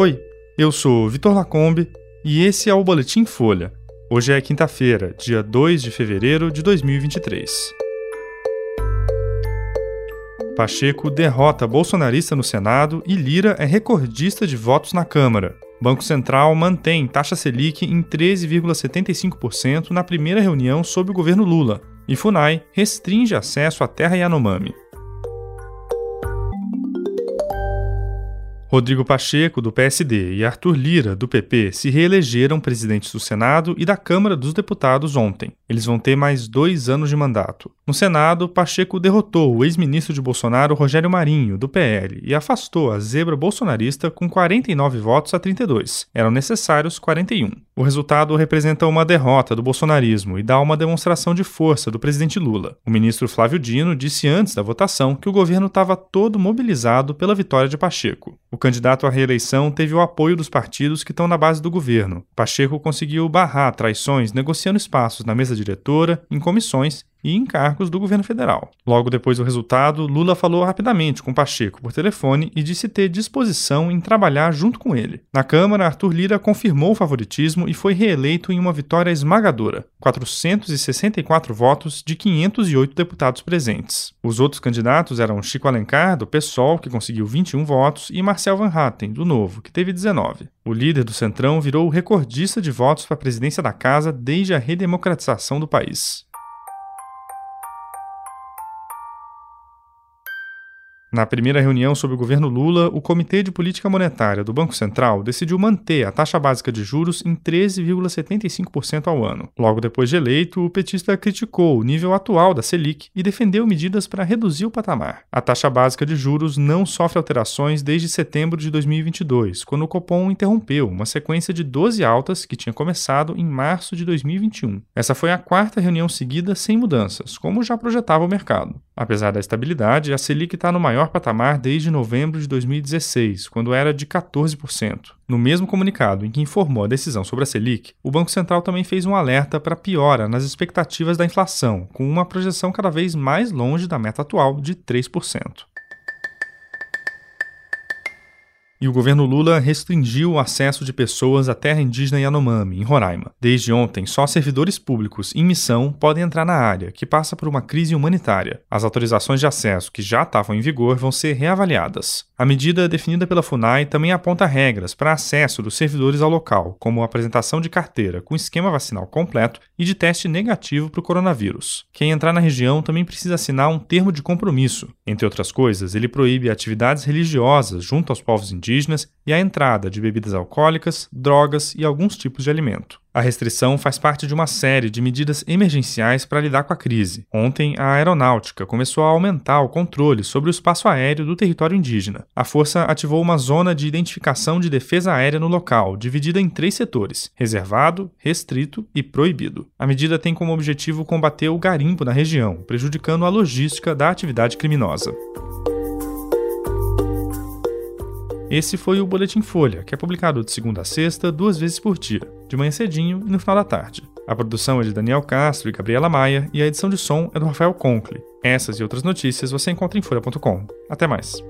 Oi, eu sou Vitor Lacombe e esse é o Boletim Folha. Hoje é quinta-feira, dia 2 de fevereiro de 2023. Pacheco derrota bolsonarista no Senado e Lira é recordista de votos na Câmara. Banco Central mantém taxa Selic em 13,75% na primeira reunião sob o governo Lula. E FUNAI restringe acesso à terra Yanomami. Rodrigo Pacheco, do PSD, e Arthur Lira, do PP, se reelegeram presidentes do Senado e da Câmara dos Deputados ontem. Eles vão ter mais dois anos de mandato. No Senado, Pacheco derrotou o ex-ministro de Bolsonaro, Rogério Marinho, do PL, e afastou a zebra bolsonarista com 49 votos a 32. Eram necessários 41. O resultado representa uma derrota do bolsonarismo e dá uma demonstração de força do presidente Lula. O ministro Flávio Dino disse antes da votação que o governo estava todo mobilizado pela vitória de Pacheco. O candidato à reeleição teve o apoio dos partidos que estão na base do governo. Pacheco conseguiu barrar traições negociando espaços na mesa diretora, em comissões e em cargos do governo federal. Logo depois do resultado, Lula falou rapidamente com Pacheco por telefone e disse ter disposição em trabalhar junto com ele. Na Câmara, Arthur Lira confirmou o favoritismo e foi reeleito em uma vitória esmagadora, 464 votos de 508 deputados presentes. Os outros candidatos eram Chico Alencar, do PSOL, que conseguiu 21 votos, e Marcel Van Hatten, do Novo, que teve 19. O líder do Centrão virou o recordista de votos para a presidência da casa desde a redemocratização do país. Na primeira reunião sob o governo Lula, o Comitê de Política Monetária do Banco Central decidiu manter a taxa básica de juros em 13,75% ao ano. Logo depois de eleito, o petista criticou o nível atual da Selic e defendeu medidas para reduzir o patamar. A taxa básica de juros não sofre alterações desde setembro de 2022, quando o Copom interrompeu uma sequência de 12 altas que tinha começado em março de 2021. Essa foi a quarta reunião seguida sem mudanças, como já projetava o mercado. Apesar da estabilidade, a Selic está no maior patamar desde novembro de 2016, quando era de 14%. No mesmo comunicado em que informou a decisão sobre a Selic, o Banco Central também fez um alerta para piora nas expectativas da inflação, com uma projeção cada vez mais longe da meta atual de 3%. E o governo Lula restringiu o acesso de pessoas à terra indígena Yanomami, em Roraima. Desde ontem, só servidores públicos em missão podem entrar na área, que passa por uma crise humanitária. As autorizações de acesso que já estavam em vigor vão ser reavaliadas. A medida definida pela FUNAI também aponta regras para acesso dos servidores ao local, como apresentação de carteira com esquema vacinal completo e de teste negativo para o coronavírus. Quem entrar na região também precisa assinar um termo de compromisso. Entre outras coisas, ele proíbe atividades religiosas junto aos povos indígenas e a entrada de bebidas alcoólicas, drogas e alguns tipos de alimento. A restrição faz parte de uma série de medidas emergenciais para lidar com a crise. Ontem, a aeronáutica começou a aumentar o controle sobre o espaço aéreo do território indígena. A força ativou uma zona de identificação de defesa aérea no local, dividida em três setores: reservado, restrito e proibido. A medida tem como objetivo combater o garimpo na região, prejudicando a logística da atividade criminosa. Esse foi o Boletim Folha, que é publicado de segunda a sexta, duas vezes por dia, de manhã cedinho e no final da tarde. A produção é de Daniel Castro e Gabriela Maia e a edição de som é do Rafael Conkle. Essas e outras notícias você encontra em folha.com. Até mais.